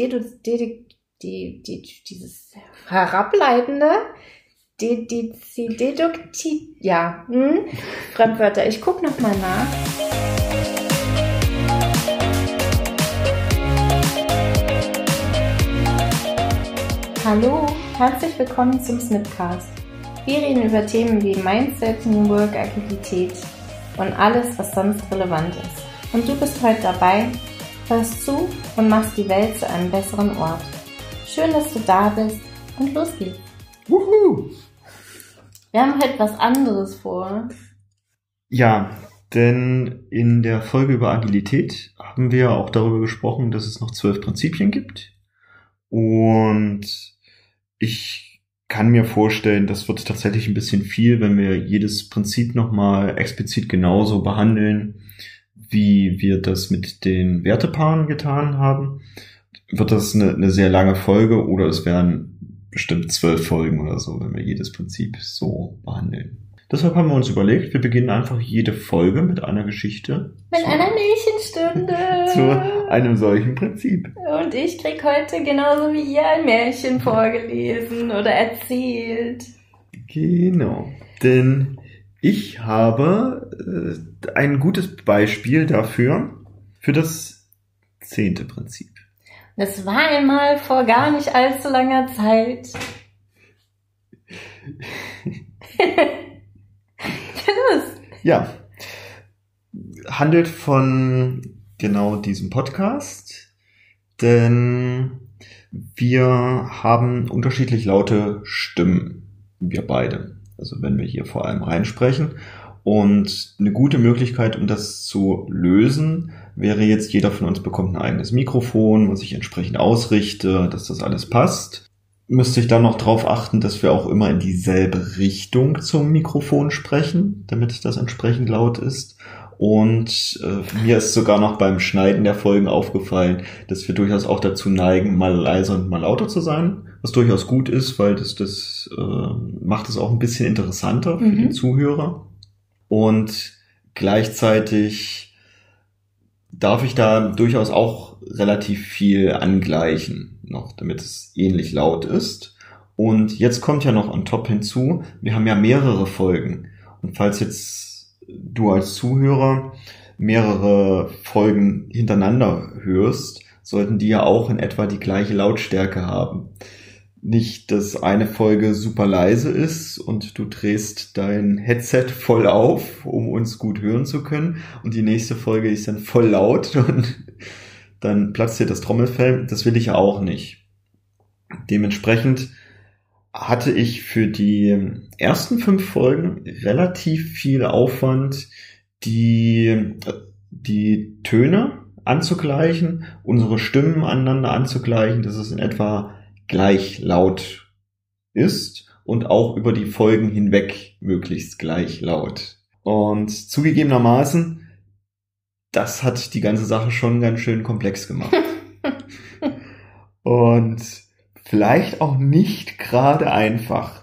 dedu, die, die, dieses herableitende, die, die, die deduktiv, ja, hm? Fremdwörter. Ich guck noch mal nach. Hallo, herzlich willkommen zum Snipcast. Wir reden über Themen wie Mindset, New Work, Agilität und alles, was sonst relevant ist. Und du bist heute dabei, hörst zu und machst die Welt zu einem besseren Ort. Schön, dass du da bist und los geht's. Wuhu! Wir haben heute was anderes vor. Ja, denn in der Folge über Agilität haben wir auch darüber gesprochen, dass es noch zwölf Prinzipien gibt. Und ich kann mir vorstellen, das wird tatsächlich ein bisschen viel, wenn wir jedes Prinzip nochmal explizit genauso behandeln, wie wir das mit den Wertepaaren getan haben. Wird das eine, eine sehr lange Folge oder es werden bestimmt zwölf Folgen oder so, wenn wir jedes Prinzip so behandeln. Deshalb haben wir uns überlegt, wir beginnen einfach jede Folge mit einer Geschichte. Mit einer Märchenstunde. Zu einem solchen Prinzip. Und ich krieg heute genauso wie ihr ein Märchen vorgelesen oder erzählt. Genau. Denn ich habe äh, ein gutes Beispiel dafür, für das zehnte Prinzip. Das war einmal vor gar nicht allzu langer Zeit. Ja. Handelt von genau diesem Podcast, denn wir haben unterschiedlich laute Stimmen, wir beide. Also wenn wir hier vor allem reinsprechen. Und eine gute Möglichkeit, um das zu lösen, wäre jetzt, jeder von uns bekommt ein eigenes Mikrofon, was ich entsprechend ausrichte, dass das alles passt. Müsste ich dann noch darauf achten, dass wir auch immer in dieselbe Richtung zum Mikrofon sprechen, damit das entsprechend laut ist. Und äh, mir ist sogar noch beim Schneiden der Folgen aufgefallen, dass wir durchaus auch dazu neigen, mal leiser und mal lauter zu sein, was durchaus gut ist, weil das, das äh, macht es auch ein bisschen interessanter für Mhm. den Zuhörer. Und gleichzeitig darf ich da durchaus auch relativ viel angleichen, noch, damit es ähnlich laut ist. Und jetzt kommt ja noch on top hinzu, wir haben ja mehrere Folgen. Und falls jetzt du als Zuhörer mehrere Folgen hintereinander hörst, sollten die ja auch in etwa die gleiche Lautstärke haben. Nicht, dass eine Folge super leise ist und du drehst dein Headset voll auf, um uns gut hören zu können, und die nächste Folge ist dann voll laut und dann platzt dir das Trommelfell. Das will ich auch nicht. Dementsprechend hatte ich für die ersten fünf Folgen relativ viel Aufwand, die, die Töne anzugleichen, unsere Stimmen aneinander anzugleichen, dass es in etwa gleich laut ist und auch über die Folgen hinweg möglichst gleich laut. Und zugegebenermaßen, das hat die ganze Sache schon ganz schön komplex gemacht. und vielleicht auch nicht gerade einfach.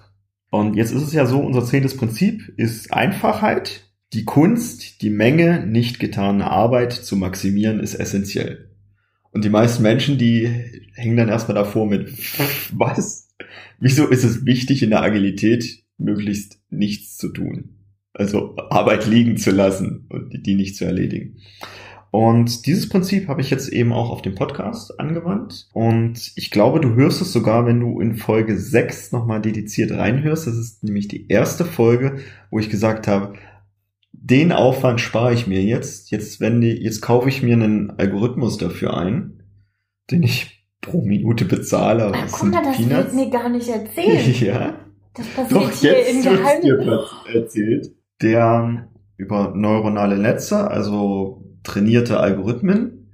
Und jetzt ist es ja so, unser zehntes Prinzip ist Einfachheit. Die Kunst, die Menge nicht getane Arbeit zu maximieren, ist essentiell. Und die meisten Menschen, die hängen dann erstmal davor mit, was? Wieso ist es wichtig, in der Agilität möglichst nichts zu tun? Also Arbeit liegen zu lassen und die nicht zu erledigen. Und dieses Prinzip habe ich jetzt eben auch auf dem Podcast angewandt. Und ich glaube, du hörst es sogar, wenn du in Folge 6 nochmal dediziert reinhörst. Das ist nämlich die erste Folge, wo ich gesagt habe, den Aufwand spare ich mir jetzt. Jetzt, wenn die, jetzt kaufe ich mir einen Algorithmus dafür ein, den ich pro Minute bezahle. Ach, das guck mal, das wird Peanuts. mir gar nicht erzählt. Ja. Das passiert Doch, hier jetzt wird's dir erzählt. Der über neuronale Netze, also trainierte Algorithmen,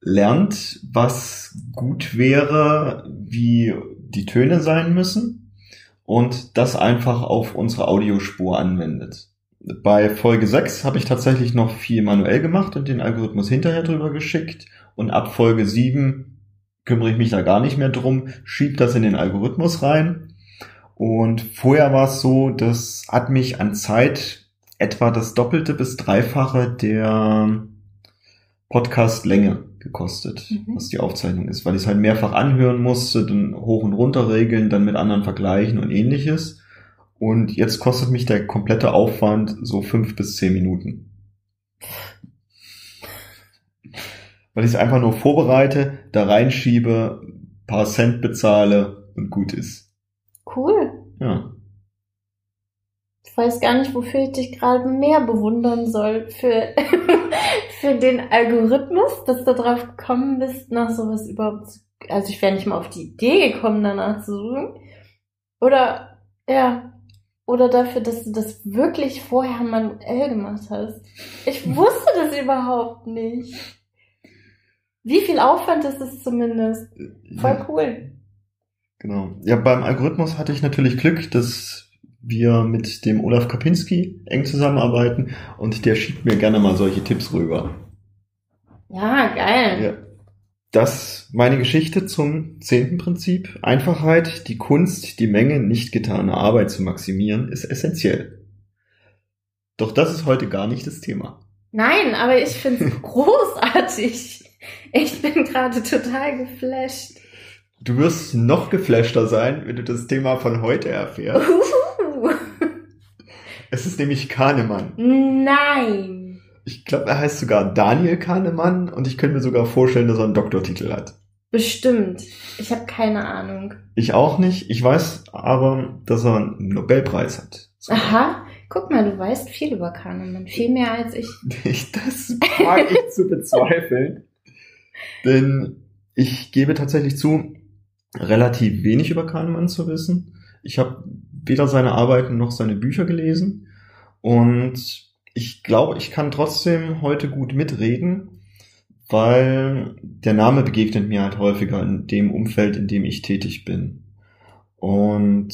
lernt, was gut wäre, wie die Töne sein müssen und das einfach auf unsere Audiospur anwendet. Bei Folge 6 habe ich tatsächlich noch viel manuell gemacht und den Algorithmus hinterher drüber geschickt und ab Folge 7 kümmere ich mich da gar nicht mehr drum, schieb das in den Algorithmus rein und vorher war es so, das hat mich an Zeit etwa das Doppelte bis Dreifache der Podcast-Länge gekostet, mhm. was die Aufzeichnung ist, weil ich es halt mehrfach anhören musste, dann hoch und runter regeln, dann mit anderen vergleichen und ähnliches. Und jetzt kostet mich der komplette Aufwand so fünf bis zehn Minuten. Weil ich es einfach nur vorbereite, da reinschiebe, paar Cent bezahle und gut ist. Cool. Ja. Ich weiß gar nicht, wofür ich dich gerade mehr bewundern soll. Für, für den Algorithmus, dass du drauf gekommen bist, nach sowas überhaupt zu, also ich wäre nicht mal auf die Idee gekommen, danach zu suchen. Oder, ja, oder dafür, dass du das wirklich vorher manuell gemacht hast. Ich wusste das überhaupt nicht. Wie viel Aufwand ist es zumindest? Voll cool. Genau. Ja, beim Algorithmus hatte ich natürlich Glück, dass wir mit dem Olaf Kapinski eng zusammenarbeiten und der schiebt mir gerne mal solche Tipps rüber. Ja, geil. Ja. Das meine Geschichte zum zehnten Prinzip. Einfachheit, die Kunst, die Menge nicht getaner Arbeit zu maximieren, ist essentiell. Doch das ist heute gar nicht das Thema. Nein, aber ich finde es großartig. Ich bin gerade total geflasht. Du wirst noch geflashter sein, wenn du das Thema von heute erfährst. Uh. Es ist nämlich Kahnemann. Nein. Ich glaube, er heißt sogar Daniel Kahnemann und ich könnte mir sogar vorstellen, dass er einen Doktortitel hat. Bestimmt. Ich habe keine Ahnung. Ich auch nicht. Ich weiß aber, dass er einen Nobelpreis hat. Aha. Guck mal, du weißt viel über Kahnemann. Viel mehr als ich. das mag ich zu bezweifeln. Denn ich gebe tatsächlich zu, relativ wenig über Kahnemann zu wissen. Ich habe weder seine Arbeiten noch seine Bücher gelesen. Und ich glaube, ich kann trotzdem heute gut mitreden, weil der Name begegnet mir halt häufiger in dem Umfeld, in dem ich tätig bin. Und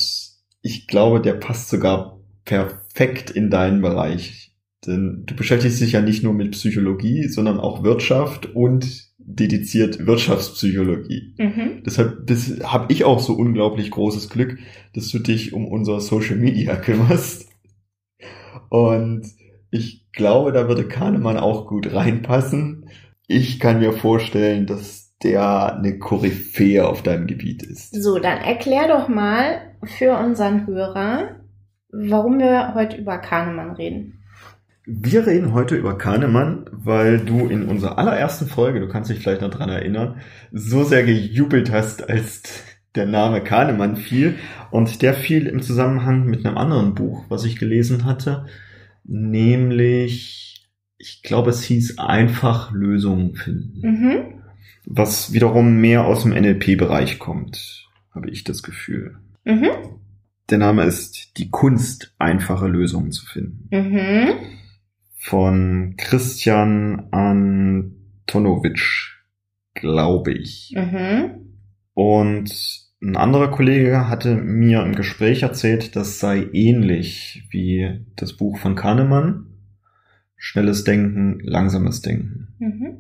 ich glaube, der passt sogar perfekt in deinen Bereich. Denn du beschäftigst dich ja nicht nur mit Psychologie, sondern auch Wirtschaft und dediziert Wirtschaftspsychologie. Mhm. Deshalb habe ich auch so unglaublich großes Glück, dass du dich um unser Social Media kümmerst. Und ich glaube, da würde Kahnemann auch gut reinpassen. Ich kann mir vorstellen, dass der eine Koryphäe auf deinem Gebiet ist. So, dann erklär doch mal für unseren Hörer, warum wir heute über Kahnemann reden. Wir reden heute über Kahnemann, weil du in unserer allerersten Folge, du kannst dich vielleicht noch dran erinnern, so sehr gejubelt hast, als der Name Kahnemann fiel. Und der fiel im Zusammenhang mit einem anderen Buch, was ich gelesen hatte, nämlich, ich glaube, es hieß einfach Lösungen finden. Mhm. Was wiederum mehr aus dem NLP-Bereich kommt, habe ich das Gefühl. Mhm. Der Name ist Die Kunst, einfache Lösungen zu finden. Mhm von Christian Antonovic, glaube ich. Mhm. Und ein anderer Kollege hatte mir im Gespräch erzählt, das sei ähnlich wie das Buch von Kahnemann. Schnelles Denken, langsames Denken. Mhm.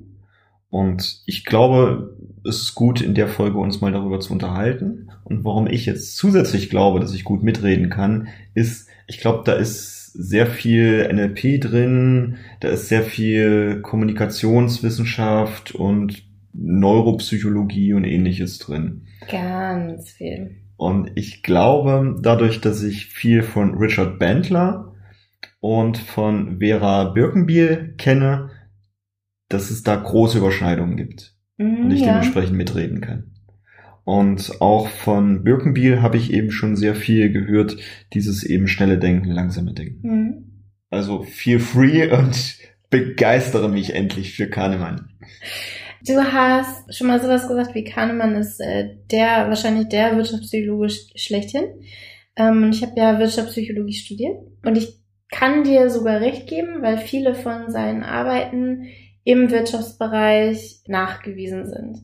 Und ich glaube, es ist gut, in der Folge uns mal darüber zu unterhalten. Und warum ich jetzt zusätzlich glaube, dass ich gut mitreden kann, ist, ich glaube, da ist sehr viel NLP drin, da ist sehr viel Kommunikationswissenschaft und Neuropsychologie und ähnliches drin. Ganz viel. Und ich glaube, dadurch, dass ich viel von Richard Bandler und von Vera Birkenbiel kenne, dass es da große Überschneidungen gibt. Mm, und ich ja. dementsprechend mitreden kann. Und auch von Birkenbiel habe ich eben schon sehr viel gehört, dieses eben schnelle Denken, langsame Denken. Mhm. Also feel free und begeistere mich endlich für Kahnemann. Du hast schon mal sowas gesagt wie Kahnemann ist äh, der wahrscheinlich der Wirtschaftspsychologe schlechthin. Ähm, ich habe ja Wirtschaftspsychologie studiert und ich kann dir sogar recht geben, weil viele von seinen Arbeiten im Wirtschaftsbereich nachgewiesen sind.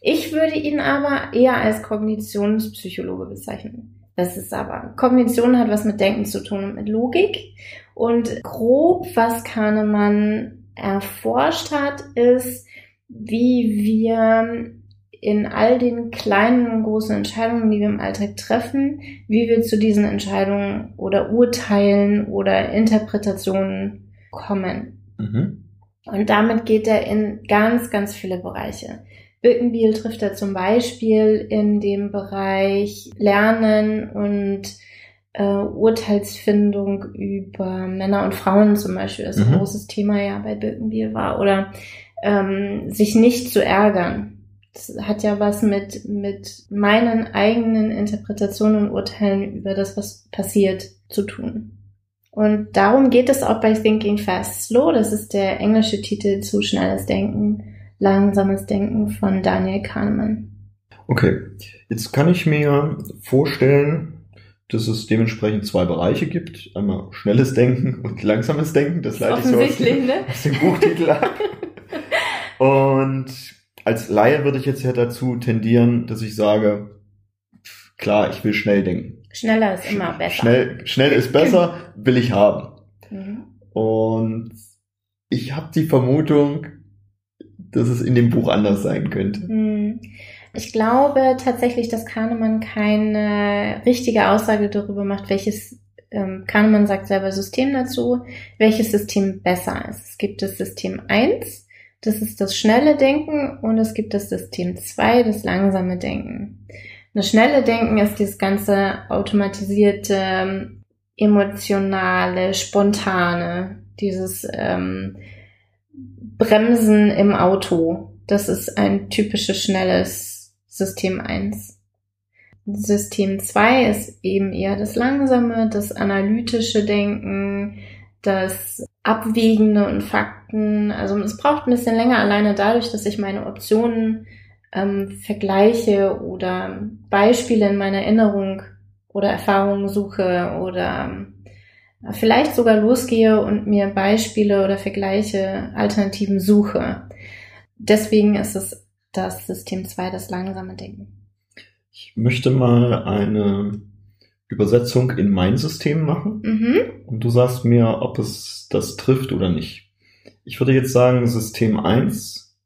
Ich würde ihn aber eher als Kognitionspsychologe bezeichnen. Das ist aber, Kognition hat was mit Denken zu tun und mit Logik. Und grob, was Kahnemann erforscht hat, ist, wie wir in all den kleinen und großen Entscheidungen, die wir im Alltag treffen, wie wir zu diesen Entscheidungen oder Urteilen oder Interpretationen kommen. Mhm. Und damit geht er in ganz, ganz viele Bereiche. Birkenbiel trifft er zum Beispiel in dem Bereich Lernen und äh, Urteilsfindung über Männer und Frauen zum Beispiel, das mhm. ein großes Thema ja bei Birkenbiel war. Oder ähm, sich nicht zu ärgern. Das hat ja was mit, mit meinen eigenen Interpretationen und Urteilen über das, was passiert, zu tun. Und darum geht es auch bei Thinking Fast Slow. Das ist der englische Titel zu Schnelles Denken, Langsames Denken von Daniel Kahnemann. Okay, jetzt kann ich mir vorstellen, dass es dementsprechend zwei Bereiche gibt. Einmal schnelles Denken und langsames Denken. Das leite ich so aus dem, ne? aus dem Buchtitel ab. und als Laie würde ich jetzt ja dazu tendieren, dass ich sage, klar, ich will schnell denken. Schneller ist immer besser. Schnell, schnell ist besser, will ich haben. Mhm. Und ich habe die Vermutung, dass es in dem Buch anders sein könnte. Mhm. Ich glaube tatsächlich, dass Kahnemann keine richtige Aussage darüber macht, welches ähm, Kahnemann sagt selber System dazu, welches System besser ist. Es gibt das System 1, das ist das schnelle Denken und es gibt das System 2, das langsame Denken. Das schnelle Denken ist dieses ganze automatisierte, emotionale, spontane, dieses ähm, Bremsen im Auto. Das ist ein typisches schnelles System 1. System 2 ist eben eher das langsame, das analytische Denken, das Abwägende und Fakten. Also es braucht ein bisschen länger alleine dadurch, dass ich meine Optionen ähm, Vergleiche oder Beispiele in meiner Erinnerung oder Erfahrungen suche oder äh, vielleicht sogar losgehe und mir Beispiele oder Vergleiche, Alternativen suche. Deswegen ist es das System 2, das langsame Denken. Ich möchte mal eine Übersetzung in mein System machen mhm. und du sagst mir, ob es das trifft oder nicht. Ich würde jetzt sagen, System 1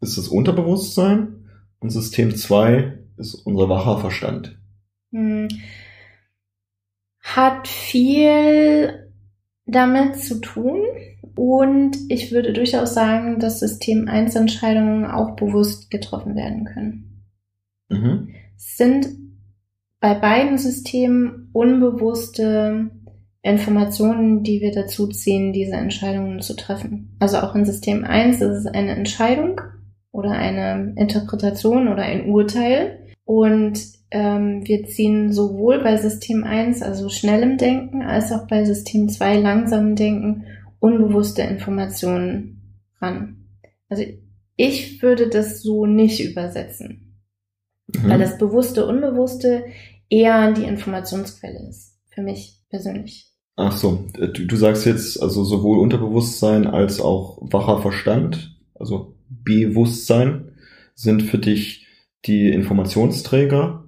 ist das Unterbewusstsein und System 2 ist unser wacher Verstand. Hm. Hat viel damit zu tun. Und ich würde durchaus sagen, dass System 1 Entscheidungen auch bewusst getroffen werden können. Mhm. Sind bei beiden Systemen unbewusste Informationen, die wir dazu ziehen, diese Entscheidungen zu treffen. Also auch in System 1 ist es eine Entscheidung oder eine Interpretation oder ein Urteil. Und ähm, wir ziehen sowohl bei System 1, also schnellem Denken, als auch bei System 2, langsamem Denken, unbewusste Informationen ran. Also ich würde das so nicht übersetzen, mhm. weil das Bewusste, Unbewusste eher die Informationsquelle ist, für mich persönlich. Ach so, du, du sagst jetzt also sowohl Unterbewusstsein als auch wacher Verstand, also Bewusstsein sind für dich die Informationsträger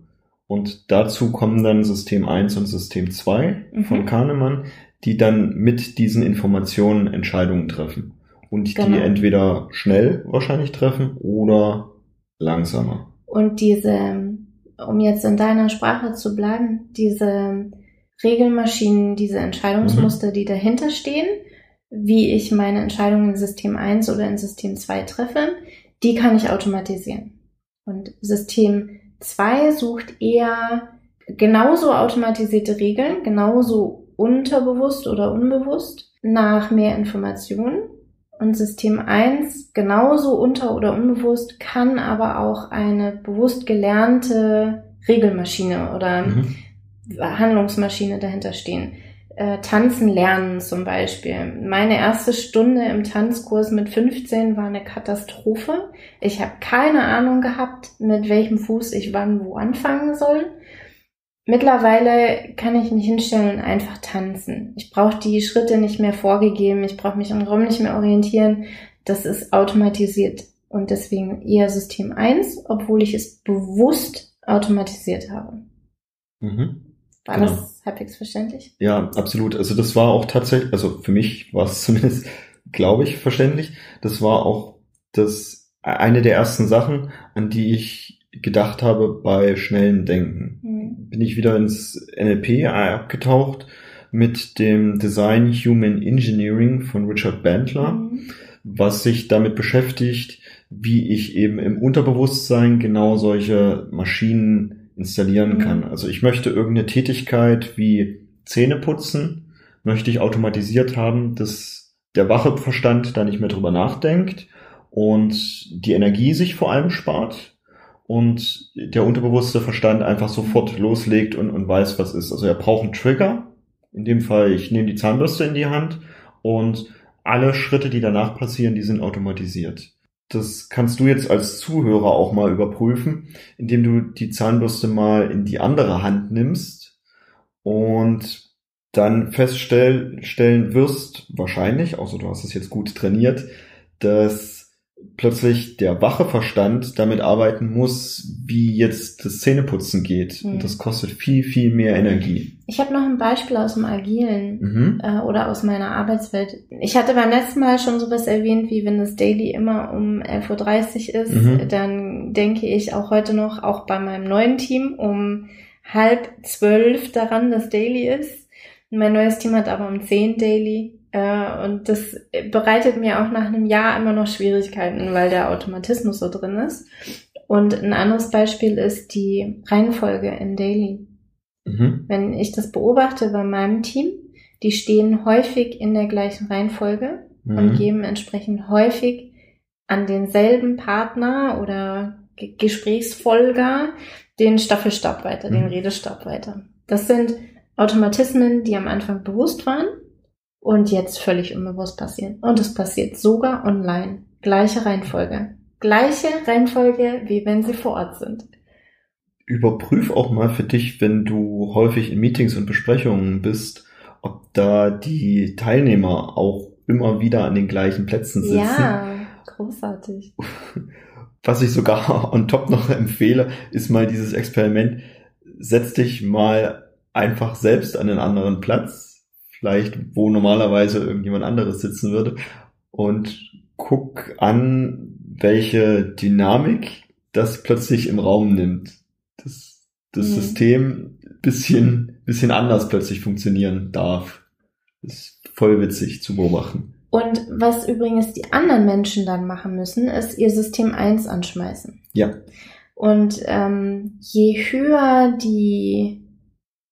und dazu kommen dann System 1 und System 2 mhm. von Kahnemann, die dann mit diesen Informationen Entscheidungen treffen und genau. die entweder schnell wahrscheinlich treffen oder langsamer. Und diese, um jetzt in deiner Sprache zu bleiben, diese Regelmaschinen, diese Entscheidungsmuster, mhm. die dahinter stehen, wie ich meine Entscheidungen in System 1 oder in System 2 treffe, die kann ich automatisieren. Und System 2 sucht eher genauso automatisierte Regeln, genauso unterbewusst oder unbewusst nach mehr Informationen. Und System 1 genauso unter- oder unbewusst kann aber auch eine bewusst gelernte Regelmaschine oder mhm. Handlungsmaschine dahinter stehen äh, Tanzen lernen zum Beispiel. Meine erste Stunde im Tanzkurs mit 15 war eine Katastrophe. Ich habe keine Ahnung gehabt, mit welchem Fuß ich wann wo anfangen soll. Mittlerweile kann ich mich hinstellen und einfach tanzen. Ich brauche die Schritte nicht mehr vorgegeben, ich brauche mich im Raum nicht mehr orientieren. Das ist automatisiert und deswegen eher System 1, obwohl ich es bewusst automatisiert habe. Mhm. War genau. das halbwegs verständlich? Ja, absolut. Also das war auch tatsächlich, also für mich war es zumindest, glaube ich, verständlich. Das war auch das eine der ersten Sachen, an die ich gedacht habe bei schnellen Denken. Mhm. Bin ich wieder ins NLP abgetaucht mit dem Design Human Engineering von Richard Bandler, mhm. was sich damit beschäftigt, wie ich eben im Unterbewusstsein genau solche Maschinen installieren mhm. kann. Also ich möchte irgendeine Tätigkeit wie Zähne putzen, möchte ich automatisiert haben, dass der wache Verstand da nicht mehr drüber nachdenkt und die Energie sich vor allem spart und der unterbewusste Verstand einfach sofort loslegt und, und weiß, was ist. Also er braucht einen Trigger. In dem Fall, ich nehme die Zahnbürste in die Hand und alle Schritte, die danach passieren, die sind automatisiert. Das kannst du jetzt als Zuhörer auch mal überprüfen, indem du die Zahnbürste mal in die andere Hand nimmst und dann feststellen wirst, wahrscheinlich, außer du hast es jetzt gut trainiert, dass plötzlich der wache Verstand damit arbeiten muss, wie jetzt das Zähneputzen geht. Mhm. Und das kostet viel, viel mehr Energie. Ich habe noch ein Beispiel aus dem Agilen mhm. äh, oder aus meiner Arbeitswelt. Ich hatte beim letzten Mal schon sowas erwähnt, wie wenn das Daily immer um 11.30 Uhr ist, mhm. dann denke ich auch heute noch, auch bei meinem neuen Team, um halb zwölf daran, dass Daily ist. Mein neues Team hat aber um zehn Daily. Äh, und das bereitet mir auch nach einem Jahr immer noch Schwierigkeiten, weil der Automatismus so drin ist. Und ein anderes Beispiel ist die Reihenfolge in Daily. Mhm. Wenn ich das beobachte bei meinem Team, die stehen häufig in der gleichen Reihenfolge mhm. und geben entsprechend häufig an denselben Partner oder G Gesprächsfolger den Staffelstab weiter, mhm. den Redestab weiter. Das sind Automatismen, die am Anfang bewusst waren und jetzt völlig unbewusst passieren. Und es passiert sogar online. Gleiche Reihenfolge. Gleiche Reihenfolge, wie wenn sie vor Ort sind. Überprüf auch mal für dich, wenn du häufig in Meetings und Besprechungen bist, ob da die Teilnehmer auch immer wieder an den gleichen Plätzen sitzen. Ja, großartig. Was ich sogar on top noch empfehle, ist mal dieses Experiment. Setz dich mal einfach selbst an einen anderen Platz vielleicht, wo normalerweise irgendjemand anderes sitzen würde und guck an, welche Dynamik das plötzlich im Raum nimmt. Das, das mhm. System bisschen, bisschen anders plötzlich funktionieren darf. Das ist voll witzig zu beobachten. Und was übrigens die anderen Menschen dann machen müssen, ist ihr System 1 anschmeißen. Ja. Und ähm, je höher die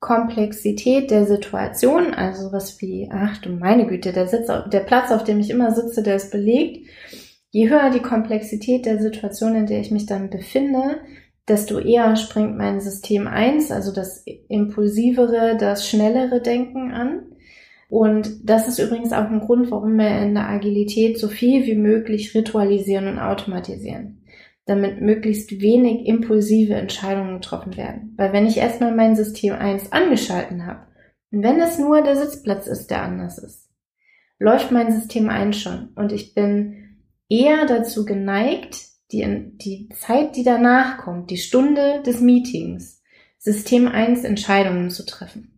Komplexität der Situation, also was wie, ach du meine Güte, der Sitz, der Platz, auf dem ich immer sitze, der ist belegt. Je höher die Komplexität der Situation, in der ich mich dann befinde, desto eher springt mein System 1, also das impulsivere, das schnellere Denken an. Und das ist übrigens auch ein Grund, warum wir in der Agilität so viel wie möglich ritualisieren und automatisieren damit möglichst wenig impulsive Entscheidungen getroffen werden. Weil wenn ich erstmal mein System 1 angeschalten habe, und wenn es nur der Sitzplatz ist, der anders ist, läuft mein System 1 schon und ich bin eher dazu geneigt, die, die Zeit, die danach kommt, die Stunde des Meetings, System 1 Entscheidungen zu treffen.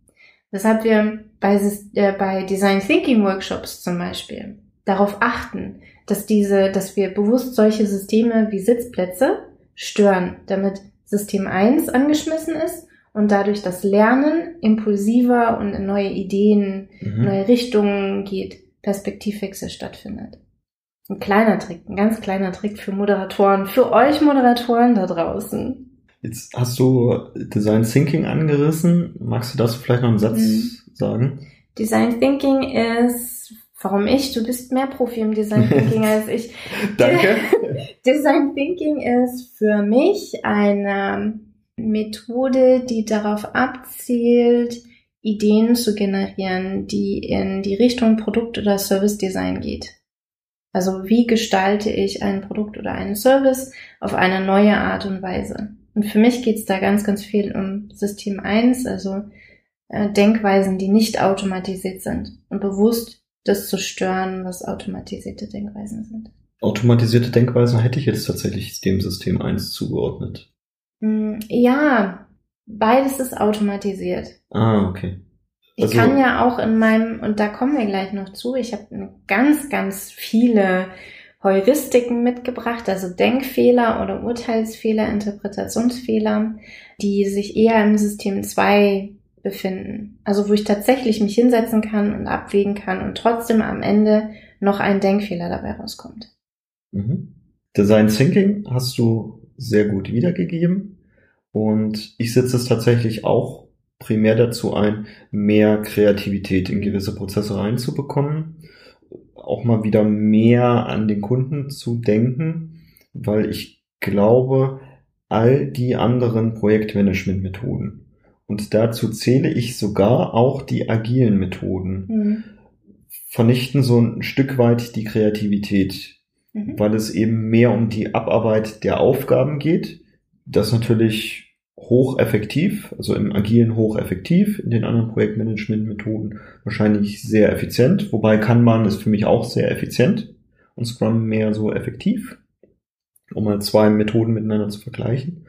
Weshalb wir bei, äh, bei Design Thinking Workshops zum Beispiel darauf achten, dass diese, dass wir bewusst solche Systeme wie Sitzplätze stören, damit System 1 angeschmissen ist und dadurch das Lernen impulsiver und in neue Ideen, mhm. neue Richtungen geht, Perspektivwechsel stattfindet. Ein kleiner Trick, ein ganz kleiner Trick für Moderatoren, für euch Moderatoren da draußen. Jetzt hast du Design Thinking angerissen. Magst du das vielleicht noch einen Satz mhm. sagen? Design Thinking ist Warum ich? Du bist mehr Profi im Design Thinking als ich. Danke. Design Thinking ist für mich eine Methode, die darauf abzielt, Ideen zu generieren, die in die Richtung Produkt- oder Service-Design geht. Also wie gestalte ich ein Produkt oder einen Service auf eine neue Art und Weise? Und für mich geht es da ganz, ganz viel um System 1, also äh, Denkweisen, die nicht automatisiert sind und bewusst das zu stören, was automatisierte Denkweisen sind. Automatisierte Denkweisen hätte ich jetzt tatsächlich dem System 1 zugeordnet. Mm, ja, beides ist automatisiert. Ah, okay. Also, ich kann ja auch in meinem, und da kommen wir gleich noch zu, ich habe ganz, ganz viele Heuristiken mitgebracht, also Denkfehler oder Urteilsfehler, Interpretationsfehler, die sich eher im System 2 befinden. Also wo ich tatsächlich mich hinsetzen kann und abwägen kann und trotzdem am Ende noch ein Denkfehler dabei rauskommt. Mhm. Design Thinking hast du sehr gut wiedergegeben und ich setze es tatsächlich auch primär dazu ein, mehr Kreativität in gewisse Prozesse reinzubekommen, auch mal wieder mehr an den Kunden zu denken, weil ich glaube, all die anderen Projektmanagement-Methoden, und dazu zähle ich sogar auch die agilen Methoden, mhm. vernichten so ein Stück weit die Kreativität, mhm. weil es eben mehr um die Abarbeit der Aufgaben geht. Das natürlich hocheffektiv, also im agilen hocheffektiv, in den anderen Projektmanagement-Methoden wahrscheinlich sehr effizient, wobei Kanban ist für mich auch sehr effizient und Scrum mehr so effektiv, um mal zwei Methoden miteinander zu vergleichen.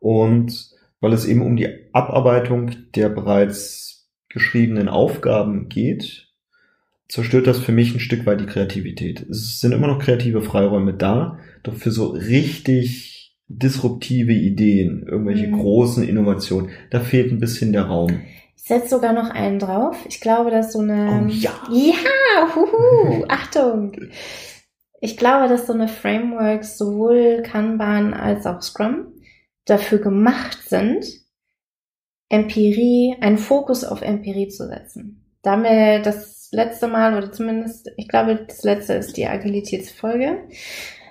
Und weil es eben um die Abarbeitung der bereits geschriebenen Aufgaben geht, zerstört das für mich ein Stück weit die Kreativität. Es sind immer noch kreative Freiräume da, doch für so richtig disruptive Ideen, irgendwelche mhm. großen Innovationen. Da fehlt ein bisschen der Raum. Ich setze sogar noch einen drauf. Ich glaube, dass so eine. Oh, ja! Ja! Huhu, Achtung! Ich glaube, dass so eine Frameworks sowohl Kanban als auch Scrum dafür gemacht sind, Empirie, einen Fokus auf Empirie zu setzen. Da haben wir das letzte Mal, oder zumindest, ich glaube, das letzte ist die Agilitätsfolge,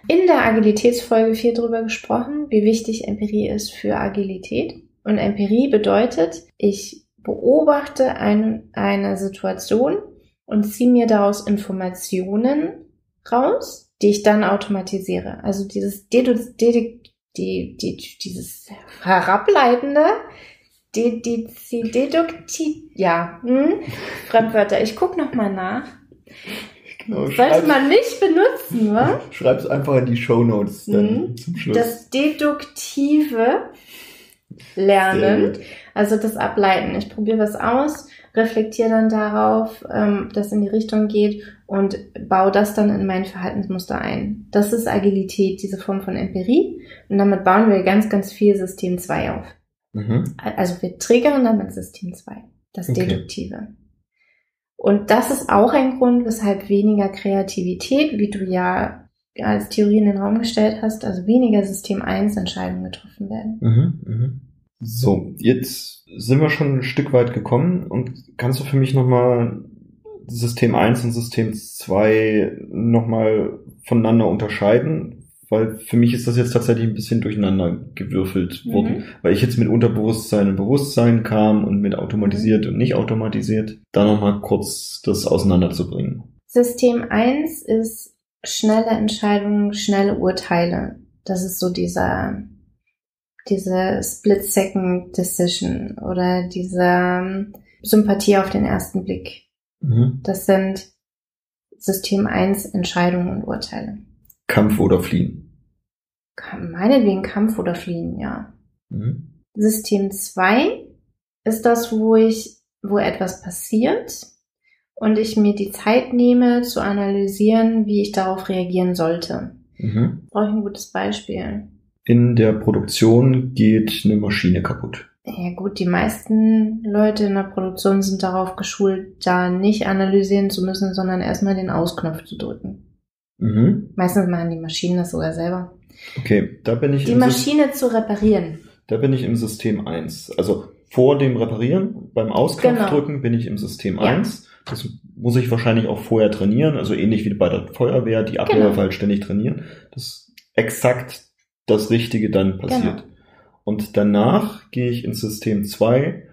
in der Agilitätsfolge viel darüber gesprochen, wie wichtig Empirie ist für Agilität. Und Empirie bedeutet, ich beobachte ein, eine Situation und ziehe mir daraus Informationen raus, die ich dann automatisiere. Also dieses Dedu die, die, dieses herableitende, die, die, die deduktiv, ja, hm? Fremdwörter. Ich guck noch mal nach. Genau, Sollte man nicht benutzen, wa? Schreib es einfach in die Show Notes dann mhm. zum Schluss. Das deduktive Lernen, also das Ableiten. Ich probiere was aus, reflektiere dann darauf, ähm, das in die Richtung geht und baue das dann in mein Verhaltensmuster ein. Das ist Agilität, diese Form von Empirie. Und damit bauen wir ganz, ganz viel System 2 auf. Mhm. Also wir triggern damit System 2, das okay. Deduktive. Und das ist auch ein Grund, weshalb weniger Kreativität, wie du ja als Theorie in den Raum gestellt hast, also weniger System 1 Entscheidungen getroffen werden. Mhm, mh. So, jetzt sind wir schon ein Stück weit gekommen und kannst du für mich nochmal System 1 und System 2 nochmal voneinander unterscheiden? weil für mich ist das jetzt tatsächlich ein bisschen durcheinander gewürfelt worden, mhm. weil ich jetzt mit Unterbewusstsein und Bewusstsein kam und mit automatisiert mhm. und nicht automatisiert, da nochmal kurz das auseinanderzubringen. System 1 ist schnelle Entscheidungen, schnelle Urteile. Das ist so dieser, diese Split-Second-Decision oder diese ähm, Sympathie auf den ersten Blick. Mhm. Das sind System 1 Entscheidungen und Urteile. Kampf oder Fliehen. Meinetwegen Kampf oder Fliehen, ja. Mhm. System 2 ist das, wo ich, wo etwas passiert und ich mir die Zeit nehme zu analysieren, wie ich darauf reagieren sollte. Mhm. Brauche ich ein gutes Beispiel. In der Produktion geht eine Maschine kaputt. Ja gut, die meisten Leute in der Produktion sind darauf geschult, da nicht analysieren zu müssen, sondern erstmal den Ausknopf zu drücken. Mhm. Meistens machen die Maschinen das sogar selber. Okay, da bin ich. Die Maschine zu reparieren. Da bin ich im System 1. Also vor dem Reparieren, beim Ausknopfdrücken genau. bin ich im System ja. 1. Das muss ich wahrscheinlich auch vorher trainieren, also ähnlich wie bei der Feuerwehr, die Abläufe genau. halt ständig trainieren, dass exakt das Richtige dann passiert. Genau. Und danach gehe ich ins System 2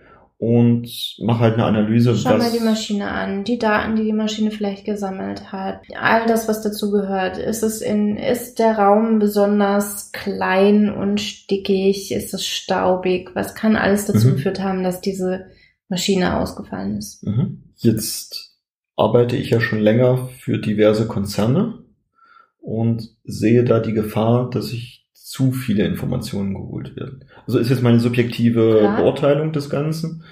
und mache halt eine Analyse. Schau mal die Maschine an, die Daten, die die Maschine vielleicht gesammelt hat, all das, was dazu gehört. Ist es in, ist der Raum besonders klein und stickig? Ist es staubig? Was kann alles dazu mhm. geführt haben, dass diese Maschine ausgefallen ist? Mhm. Jetzt arbeite ich ja schon länger für diverse Konzerne und sehe da die Gefahr, dass ich zu viele Informationen geholt werden. Also ist jetzt meine subjektive Klar. Beurteilung des Ganzen.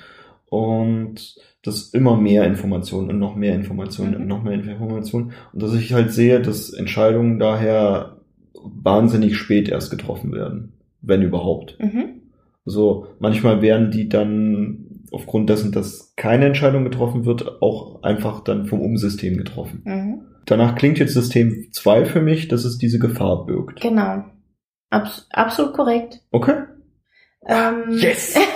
Und das immer mehr Informationen und noch mehr Informationen mhm. und noch mehr Informationen. Und dass ich halt sehe, dass Entscheidungen daher wahnsinnig spät erst getroffen werden, wenn überhaupt. Mhm. Also manchmal werden die dann aufgrund dessen, dass keine Entscheidung getroffen wird, auch einfach dann vom Umsystem getroffen. Mhm. danach klingt jetzt System 2 für mich, dass es diese Gefahr birgt. Genau. Abs absolut korrekt. Okay. Ähm, Yes!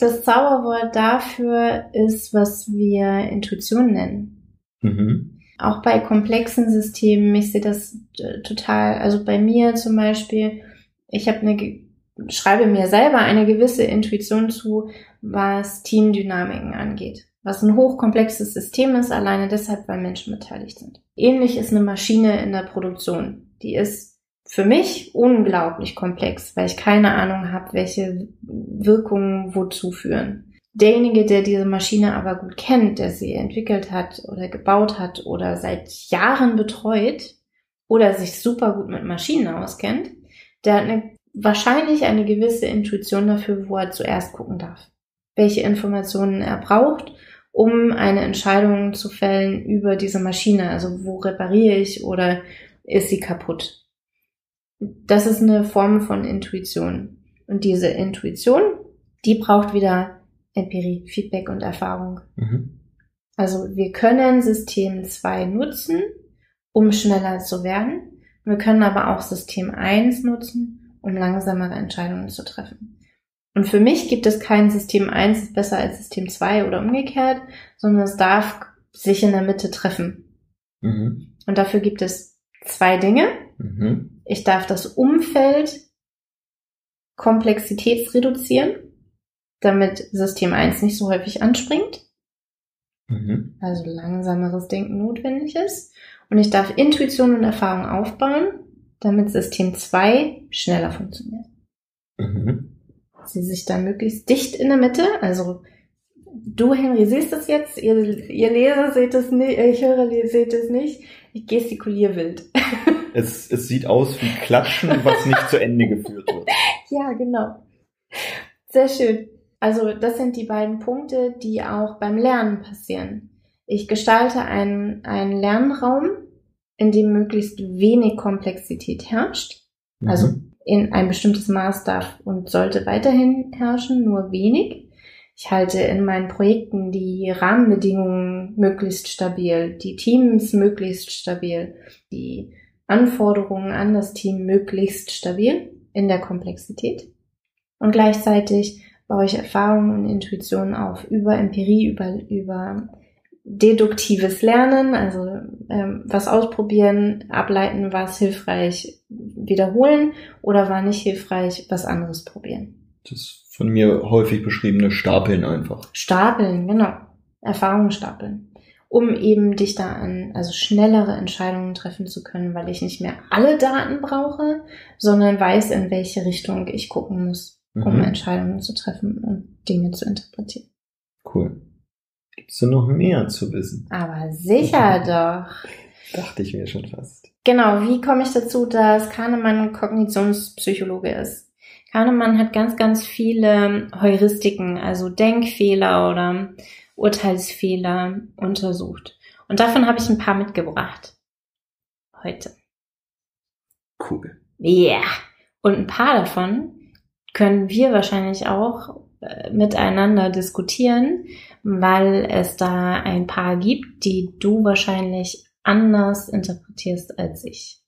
Das Zauberwort dafür ist, was wir Intuition nennen. Mhm. Auch bei komplexen Systemen, ich sehe das äh, total, also bei mir zum Beispiel, ich habe eine, schreibe mir selber eine gewisse Intuition zu, was Teamdynamiken angeht. Was ein hochkomplexes System ist, alleine deshalb, weil Menschen beteiligt sind. Ähnlich ist eine Maschine in der Produktion. Die ist für mich unglaublich komplex, weil ich keine Ahnung habe, welche Wirkungen wozu führen. Derjenige, der diese Maschine aber gut kennt, der sie entwickelt hat oder gebaut hat oder seit Jahren betreut oder sich super gut mit Maschinen auskennt, der hat eine, wahrscheinlich eine gewisse Intuition dafür, wo er zuerst gucken darf. Welche Informationen er braucht, um eine Entscheidung zu fällen über diese Maschine. Also wo repariere ich oder ist sie kaputt? Das ist eine Form von Intuition. Und diese Intuition, die braucht wieder Empirie, Feedback und Erfahrung. Mhm. Also wir können System 2 nutzen, um schneller zu werden. Wir können aber auch System 1 nutzen, um langsamere Entscheidungen zu treffen. Und für mich gibt es kein System 1 ist besser als System 2 oder umgekehrt, sondern es darf sich in der Mitte treffen. Mhm. Und dafür gibt es zwei Dinge. Mhm. Ich darf das Umfeld komplexitätsreduzieren, damit System 1 nicht so häufig anspringt, Mhm. also langsameres Denken notwendig ist. Und ich darf Intuition und Erfahrung aufbauen, damit System 2 schneller funktioniert. Mhm. Sie sich da möglichst dicht in der Mitte, also du, Henry, siehst das jetzt, ihr, ihr Leser seht es nicht, ich höre, seht es nicht, ich gestikuliere wild. Es, es sieht aus wie Klatschen, was nicht zu Ende geführt wird. Ja, genau. Sehr schön. Also das sind die beiden Punkte, die auch beim Lernen passieren. Ich gestalte einen, einen Lernraum, in dem möglichst wenig Komplexität herrscht. Also Mhm. in ein bestimmtes Maß darf und sollte weiterhin herrschen, nur wenig. Ich halte in meinen Projekten die Rahmenbedingungen möglichst stabil, die Teams möglichst stabil, die Anforderungen an das Team möglichst stabil in der Komplexität. Und gleichzeitig baue ich Erfahrungen und Intuitionen auf über Empirie, über, über deduktives Lernen, also ähm, was ausprobieren, ableiten, was hilfreich, wiederholen oder war nicht hilfreich, was anderes probieren. Das von mir häufig beschriebene Stapeln einfach. Stapeln, genau. Erfahrungen stapeln. Um eben dichter an, also schnellere Entscheidungen treffen zu können, weil ich nicht mehr alle Daten brauche, sondern weiß, in welche Richtung ich gucken muss, um Mhm. Entscheidungen zu treffen und Dinge zu interpretieren. Cool. Gibt's denn noch mehr zu wissen? Aber sicher doch. Dachte ich mir schon fast. Genau, wie komme ich dazu, dass Kahnemann Kognitionspsychologe ist? Kahnemann hat ganz, ganz viele Heuristiken, also Denkfehler oder Urteilsfehler untersucht. Und davon habe ich ein paar mitgebracht. Heute. Cool. Ja. Und ein paar davon können wir wahrscheinlich auch äh, miteinander diskutieren, weil es da ein paar gibt, die du wahrscheinlich anders interpretierst als ich.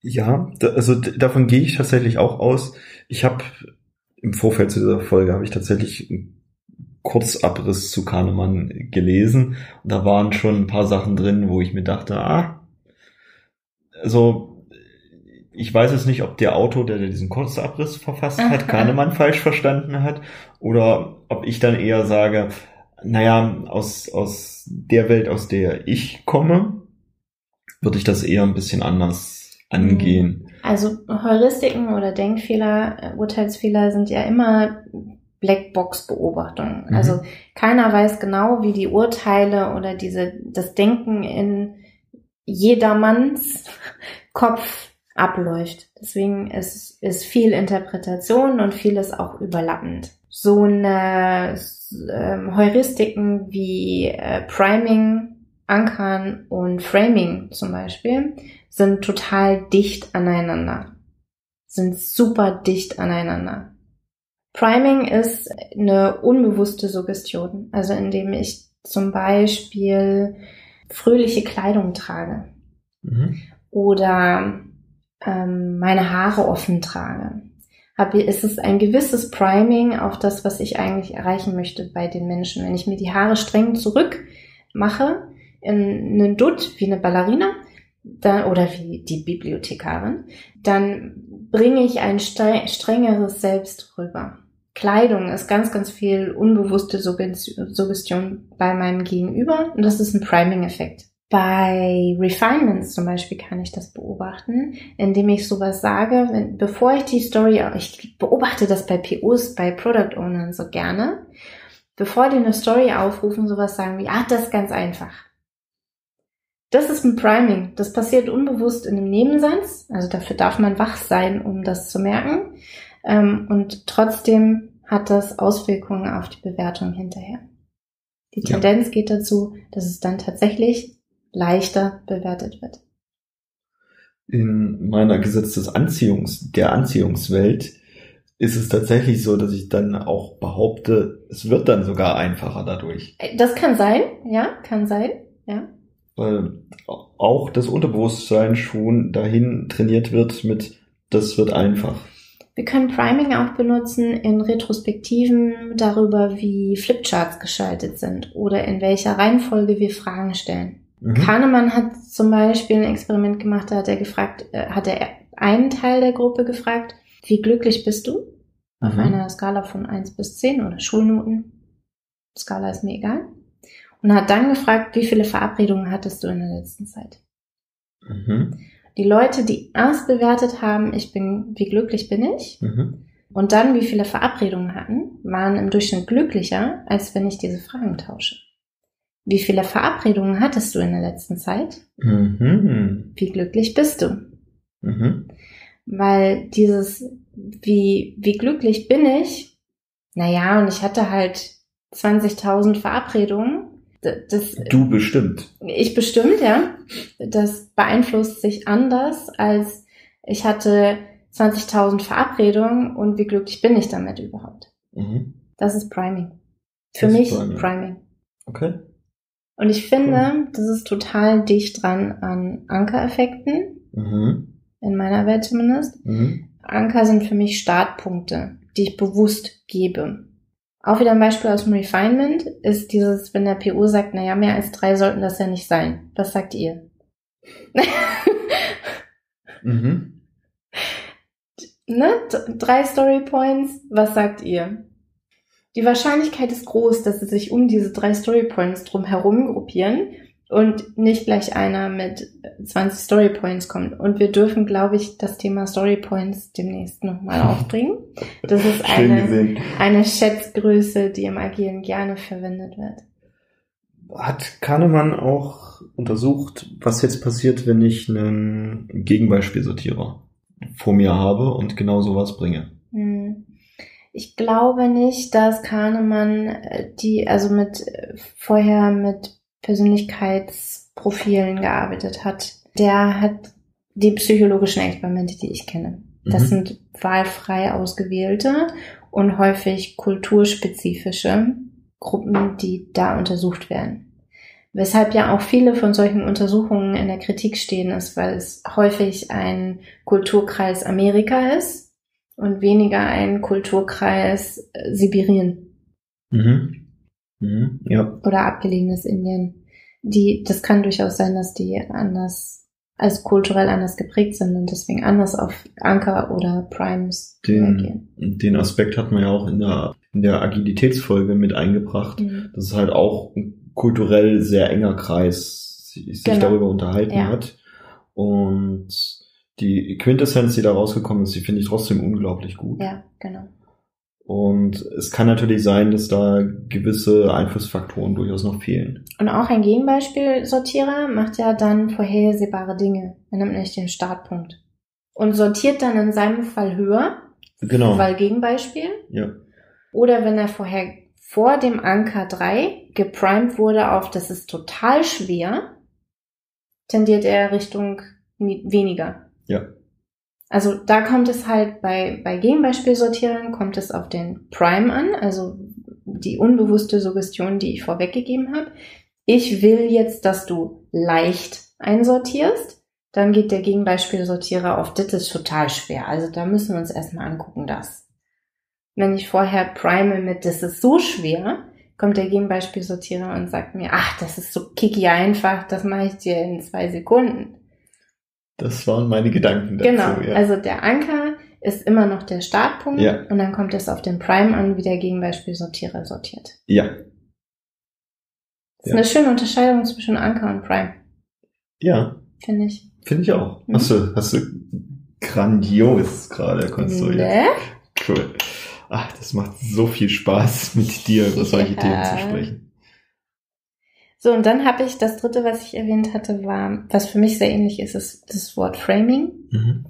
Ja, da, also davon gehe ich tatsächlich auch aus. Ich habe im Vorfeld zu dieser Folge habe ich tatsächlich einen Kurzabriss zu Kahnemann gelesen und da waren schon ein paar Sachen drin, wo ich mir dachte, ah, also ich weiß jetzt nicht, ob der Autor, der diesen Kurzabriss verfasst Aha. hat, Kahnemann falsch verstanden hat oder ob ich dann eher sage, naja, aus, aus der Welt, aus der ich komme, würde ich das eher ein bisschen anders angehen. Also Heuristiken oder Denkfehler, äh, Urteilsfehler sind ja immer Blackbox-Beobachtungen. Mhm. Also keiner weiß genau, wie die Urteile oder diese, das Denken in jedermanns Kopf abläuft. Deswegen ist, ist viel Interpretation und vieles auch überlappend. So eine ähm, Heuristiken wie äh, Priming, Ankern und Framing zum Beispiel sind total dicht aneinander. Sind super dicht aneinander. Priming ist eine unbewusste Suggestion. Also indem ich zum Beispiel fröhliche Kleidung trage mhm. oder ähm, meine Haare offen trage, ist es ein gewisses Priming auf das, was ich eigentlich erreichen möchte bei den Menschen. Wenn ich mir die Haare streng zurück mache, in einen Dutt wie eine Ballerina, dann, oder wie die Bibliothekarin, dann bringe ich ein strengeres Selbst rüber. Kleidung ist ganz, ganz viel unbewusste Suggestion bei meinem Gegenüber und das ist ein Priming-Effekt. Bei Refinements zum Beispiel kann ich das beobachten, indem ich sowas sage, wenn, bevor ich die Story, ich beobachte das bei POs, bei Product Ownern so gerne, bevor die eine Story aufrufen, sowas sagen wie, ah, das ist ganz einfach. Das ist ein Priming. Das passiert unbewusst in einem Nebensatz. Also dafür darf man wach sein, um das zu merken. Ähm, und trotzdem hat das Auswirkungen auf die Bewertung hinterher. Die Tendenz ja. geht dazu, dass es dann tatsächlich leichter bewertet wird. In meiner Gesetz des Anziehungs, der Anziehungswelt ist es tatsächlich so, dass ich dann auch behaupte, es wird dann sogar einfacher dadurch. Das kann sein, ja, kann sein, ja weil auch das Unterbewusstsein schon dahin trainiert wird mit, das wird einfach. Wir können Priming auch benutzen in Retrospektiven darüber, wie Flipcharts geschaltet sind oder in welcher Reihenfolge wir Fragen stellen. Mhm. Kahnemann hat zum Beispiel ein Experiment gemacht, da hat er gefragt, äh, hat er einen Teil der Gruppe gefragt, wie glücklich bist du? Auf mhm. einer Skala von eins bis zehn oder Schulnoten. Skala ist mir egal und hat dann gefragt, wie viele Verabredungen hattest du in der letzten Zeit? Mhm. Die Leute, die erst bewertet haben, ich bin, wie glücklich bin ich, mhm. und dann wie viele Verabredungen hatten, waren im Durchschnitt glücklicher, als wenn ich diese Fragen tausche. Wie viele Verabredungen hattest du in der letzten Zeit? Mhm. Wie glücklich bist du? Mhm. Weil dieses, wie, wie glücklich bin ich? Naja, und ich hatte halt 20.000 Verabredungen das, du bestimmt. Ich bestimmt, ja. Das beeinflusst sich anders als ich hatte 20.000 Verabredungen und wie glücklich bin ich damit überhaupt. Mhm. Das ist Priming. Für das mich Priming. Priming. Okay. Und ich finde, cool. das ist total dicht dran an Ankereffekten. Mhm. In meiner Welt zumindest. Mhm. Anker sind für mich Startpunkte, die ich bewusst gebe. Auch wieder ein Beispiel aus dem Refinement ist dieses, wenn der PO sagt, naja, mehr als drei sollten das ja nicht sein. Was sagt ihr? mhm. Ne? Drei Story Points, was sagt ihr? Die Wahrscheinlichkeit ist groß, dass sie sich um diese drei Story Points drum herum gruppieren und nicht gleich einer mit 20 Story Points kommt. Und wir dürfen, glaube ich, das Thema Story Points demnächst nochmal aufbringen. Das ist eine, eine Schätzgröße, die im Agilen gerne verwendet wird. Hat Kahnemann auch untersucht, was jetzt passiert, wenn ich einen Gegenbeispielsortierer vor mir habe und genau sowas bringe? Hm. Ich glaube nicht, dass Kahnemann äh, die, also mit vorher mit Persönlichkeitsprofilen gearbeitet hat. Der hat die psychologischen Experimente, die ich kenne. Das mhm. sind wahlfrei ausgewählte und häufig kulturspezifische Gruppen, die da untersucht werden. Weshalb ja auch viele von solchen Untersuchungen in der Kritik stehen, ist, weil es häufig ein Kulturkreis Amerika ist und weniger ein Kulturkreis Sibirien. Mhm. Mhm, ja. Oder abgelegenes Indien. Die, das kann durchaus sein, dass die anders, als kulturell anders geprägt sind und deswegen anders auf Anker oder Primes den, reagieren. Den Aspekt hat man ja auch in der, in der Agilitätsfolge mit eingebracht. Mhm. Das ist halt auch ein kulturell sehr enger Kreis sich genau. darüber unterhalten ja. hat. Und die Quintessenz, die da rausgekommen ist, die finde ich trotzdem unglaublich gut. Ja, genau. Und es kann natürlich sein, dass da gewisse Einflussfaktoren durchaus noch fehlen. Und auch ein Gegenbeispiel-Sortierer macht ja dann vorhersehbare Dinge. Er nimmt nicht den Startpunkt. Und sortiert dann in seinem Fall höher. Genau. Weil Gegenbeispiel. Ja. Oder wenn er vorher vor dem Anker 3 geprimed wurde auf, das ist total schwer, tendiert er Richtung weniger. Ja. Also da kommt es halt bei, bei Gegenbeispielsortieren kommt es auf den Prime an, also die unbewusste Suggestion, die ich vorweggegeben habe. ich will jetzt, dass du leicht einsortierst, dann geht der Gegenbeispielsortierer auf, das ist total schwer. Also da müssen wir uns erstmal angucken, das. Wenn ich vorher prime mit, das ist so schwer, kommt der Gegenbeispielsortierer und sagt mir, ach, das ist so kicki einfach, das mache ich dir in zwei Sekunden. Das waren meine Gedanken dazu. Genau, ja. also der Anker ist immer noch der Startpunkt Ja. und dann kommt es auf den Prime an, wie der Gegenbeispielsortierer sortiert. Ja, Das ist Ja. eine schöne Unterscheidung zwischen Anker und Prime, ja, finde ich. finde ich auch. Mhm. Hast du, hast du grandios gerade konstruiert. Ne? Cool. Ach, das macht so viel Spaß, mit dir über solche. Themen zu sprechen. So, und dann habe ich, das dritte, was ich erwähnt hatte, war, was für mich sehr ähnlich ist, ist das Wort Framing. Mhm.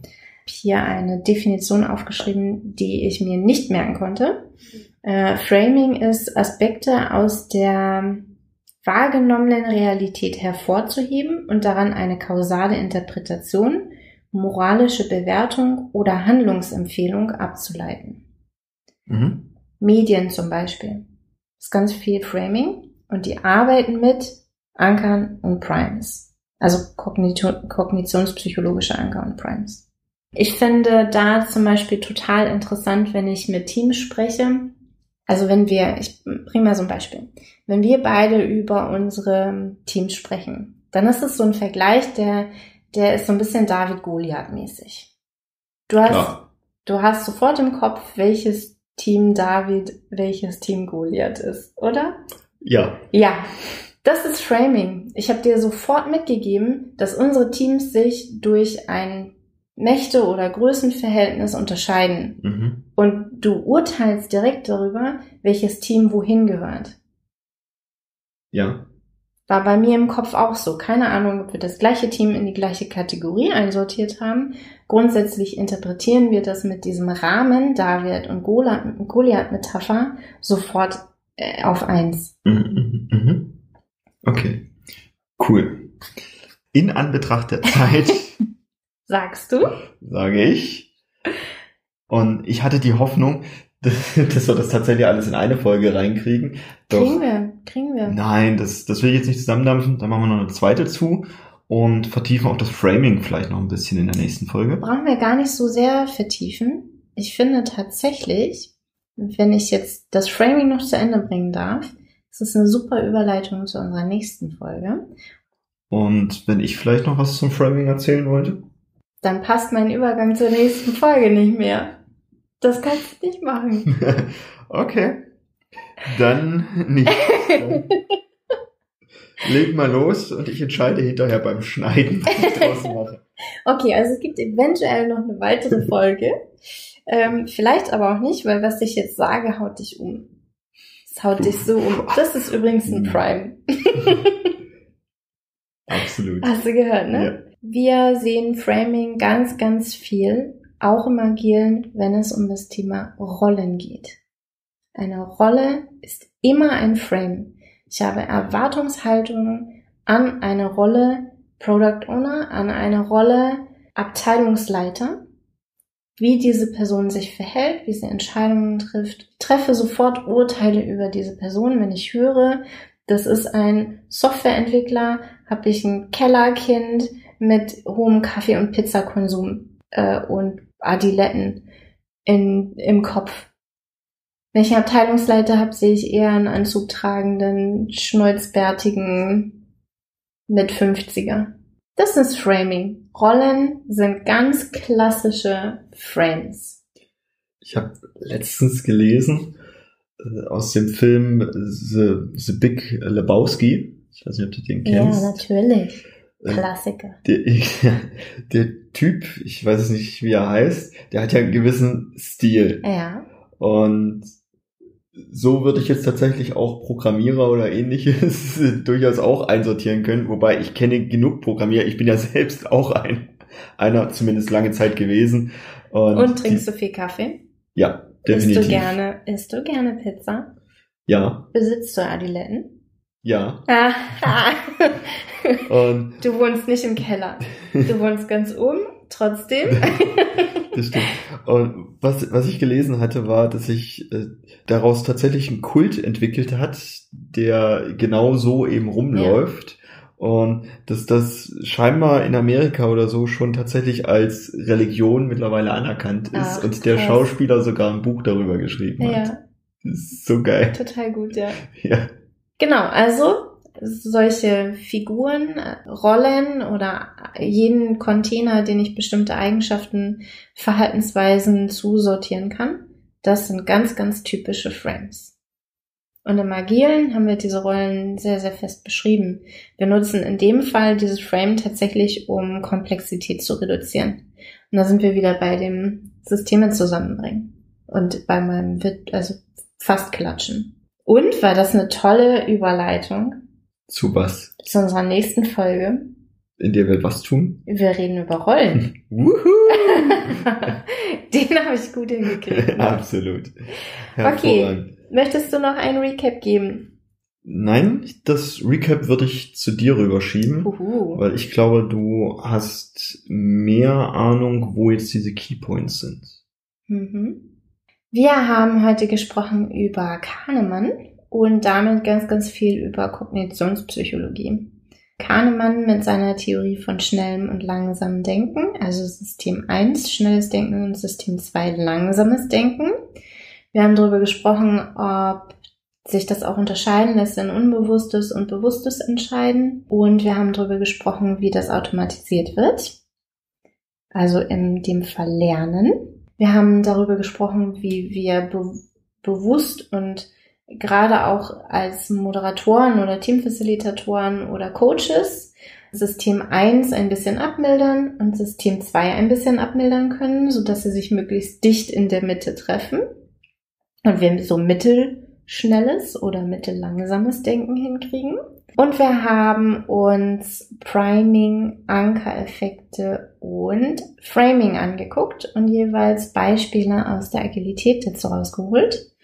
hier eine Definition aufgeschrieben, die ich mir nicht merken konnte. Äh, Framing ist Aspekte aus der wahrgenommenen Realität hervorzuheben und daran eine kausale Interpretation, moralische Bewertung oder Handlungsempfehlung abzuleiten. Mhm. Medien zum Beispiel. Das ist ganz viel Framing und die arbeiten mit Ankern und Primes. Also Kognito- kognitionspsychologische Anker und Primes. Ich finde da zum Beispiel total interessant, wenn ich mit Teams spreche. Also wenn wir, ich bringe mal so ein Beispiel. Wenn wir beide über unsere Teams sprechen, dann ist es so ein Vergleich, der, der ist so ein bisschen David Goliath mäßig. Du hast, Klar. du hast sofort im Kopf, welches Team David, welches Team Goliath ist, oder? Ja, Ja, das ist Framing. Ich habe dir sofort mitgegeben, dass unsere Teams sich durch ein Mächte- oder Größenverhältnis unterscheiden. mhm. Und du urteilst direkt darüber, welches Team wohin gehört. ja, War bei mir im Kopf auch so. Keine Ahnung, ob wir das gleiche Team in die gleiche Kategorie einsortiert haben. Grundsätzlich interpretieren wir das mit diesem Rahmen David und Goliath-Metapher sofort auf eins. Mhm, mhm, mhm. Okay, cool. In Anbetracht der Zeit Sagst du? sage ich. Und ich hatte die Hoffnung, dass wir das tatsächlich alles in eine Folge reinkriegen. Doch Kriegen wir, kriegen wir. nein, das, das will ich jetzt nicht zusammendampfen. Da machen wir noch eine zweite zu und vertiefen auch das Framing vielleicht noch ein bisschen in der nächsten Folge. Brauchen wir gar nicht so sehr vertiefen. Ich finde tatsächlich, wenn ich jetzt das Framing noch zu Ende bringen darf, ist es eine super Überleitung zu unserer nächsten Folge. Und wenn ich vielleicht noch was zum Framing erzählen wollte. Dann passt mein Übergang zur nächsten Folge nicht mehr. Das kannst du nicht machen. okay. Dann nicht. Dann Leg mal los und ich entscheide hinterher beim Schneiden, was ich draus mache. Okay, also es gibt eventuell noch eine weitere Folge. Ähm, vielleicht aber auch nicht, weil was ich jetzt sage, haut dich um. Es haut dich so um. Das ist übrigens ein Prime. Absolut. Hast du gehört, ne? Ja. Wir sehen Framing ganz, ganz viel, auch im Agilen, wenn es um das Thema Rollen geht. Eine Rolle ist immer ein Frame. Ich habe Erwartungshaltungen an eine Rolle Product Owner, an eine Rolle Abteilungsleiter, wie diese Person sich verhält, wie sie Entscheidungen trifft. Ich treffe sofort Urteile über diese Person, wenn ich höre, das ist ein Softwareentwickler, habe ich ein Kellerkind mit hohem Kaffee- und Pizzakonsum äh, und Adiletten in, im Kopf. Wenn ich einen Abteilungsleiter habe, sehe ich eher einen Anzug tragenden, schnäuzbärtigen mit 50er. Das ist Framing. Rollen sind ganz klassische Frames. Ich habe letztens gelesen äh, aus dem Film The, The Big Lebowski. Ich weiß nicht, ob du den kennst. Ja, natürlich. Äh, Klassiker. Der, der Typ, ich weiß es nicht, wie er heißt, der hat ja einen gewissen Stil. Ja. Und so würde ich jetzt tatsächlich auch Programmierer oder ähnliches durchaus auch einsortieren können, wobei ich kenne genug Programmierer. Ich bin ja selbst auch ein, einer, zumindest lange Zeit gewesen. Und, Und trinkst du viel Kaffee? Die, ja, Isst definitiv. du gerne, isst du gerne Pizza? Ja, Besitzt du Adiletten? ja. Ah, Und du wohnst nicht im Keller. Du wohnst ganz oben, trotzdem. Das stimmt. Und was, was ich gelesen hatte, war, dass sich äh, daraus tatsächlich ein Kult entwickelt hat, der genau so eben rumläuft. Und dass das scheinbar in Amerika oder so schon tatsächlich als Religion mittlerweile anerkannt ist Ach, und der krass. Schauspieler sogar ein Buch darüber geschrieben hat. Ja, Das ist so geil. total gut, ja. Ja. Genau, also solche Figuren, Rollen oder jeden Container, den ich bestimmte Eigenschaften, Verhaltensweisen zusortieren kann, das sind ganz, ganz typische Frames. Und im Agilen haben wir diese Rollen sehr, sehr fest beschrieben. Wir nutzen in dem Fall dieses Frame tatsächlich, um Komplexität zu reduzieren. Und da sind wir wieder bei dem Systeme zusammenbringen. Und bei meinem, also fast klatschen. Und war das eine tolle Überleitung Zu was? zu unserer nächsten Folge. In der wir was tun? Wir reden über Rollen. Wuhu! Den habe ich gut hingekriegt. Absolut. Okay. Möchtest du noch einen Recap geben? Nein, das Recap würde ich zu dir rüberschieben, Uhu. weil ich glaube, du hast mehr Ahnung, wo jetzt diese Keypoints sind. Mhm. Wir haben heute gesprochen über Kahnemann und damit ganz, ganz viel über Kognitionspsychologie. Kahnemann mit seiner Theorie von schnellem und langsamem Denken, also System 1 schnelles Denken und System 2 langsames Denken. Wir haben darüber gesprochen, ob sich das auch unterscheiden lässt in unbewusstes und bewusstes Entscheiden. Und wir haben darüber gesprochen, wie das automatisiert wird. Also in dem Fall Lernen. Wir haben darüber gesprochen, wie wir be bewusst und gerade auch als Moderatoren oder Teamfacilitatoren oder Coaches System 1 ein bisschen abmildern und System 2 ein bisschen abmildern können, sodass sie sich möglichst dicht in der Mitte treffen. Und wir so mittelschnelles oder mittellangsames Denken hinkriegen. Und wir haben uns Priming, Ankereffekte und Framing angeguckt und jeweils Beispiele aus der Agilität dazu rausgeholt.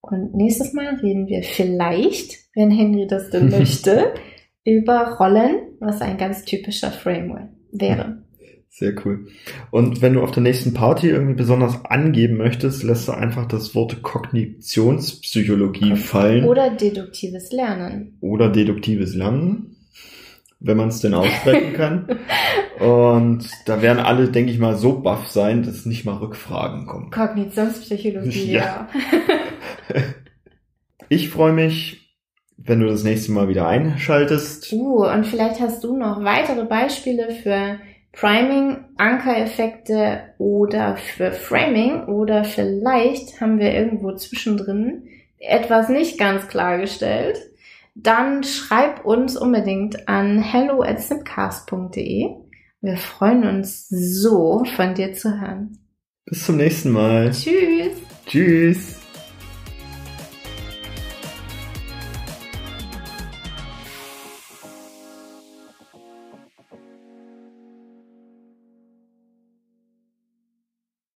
Und nächstes Mal reden wir vielleicht, wenn Henry das denn möchte, über Rollen, was ein ganz typischer Framework wäre. Sehr cool. Und wenn du auf der nächsten Party irgendwie besonders angeben möchtest, lässt du einfach das Wort Kognitionspsychologie fallen Oder deduktives Lernen. oder deduktives Lernen, wenn man es denn aussprechen kann. Und da werden alle, denke ich mal, so baff sein, dass nicht mal Rückfragen kommen. Kognitionspsychologie, Ja. ja. Ich freue mich, wenn du das nächste Mal wieder einschaltest. Uh, und vielleicht hast du noch weitere Beispiele für Priming, Ankereffekte oder für Framing oder vielleicht haben wir irgendwo zwischendrin etwas nicht ganz klargestellt. Dann schreib uns unbedingt an hello at simcast.de. Wir freuen uns so, von dir zu hören. Bis zum nächsten Mal. Tschüss! Tschüss.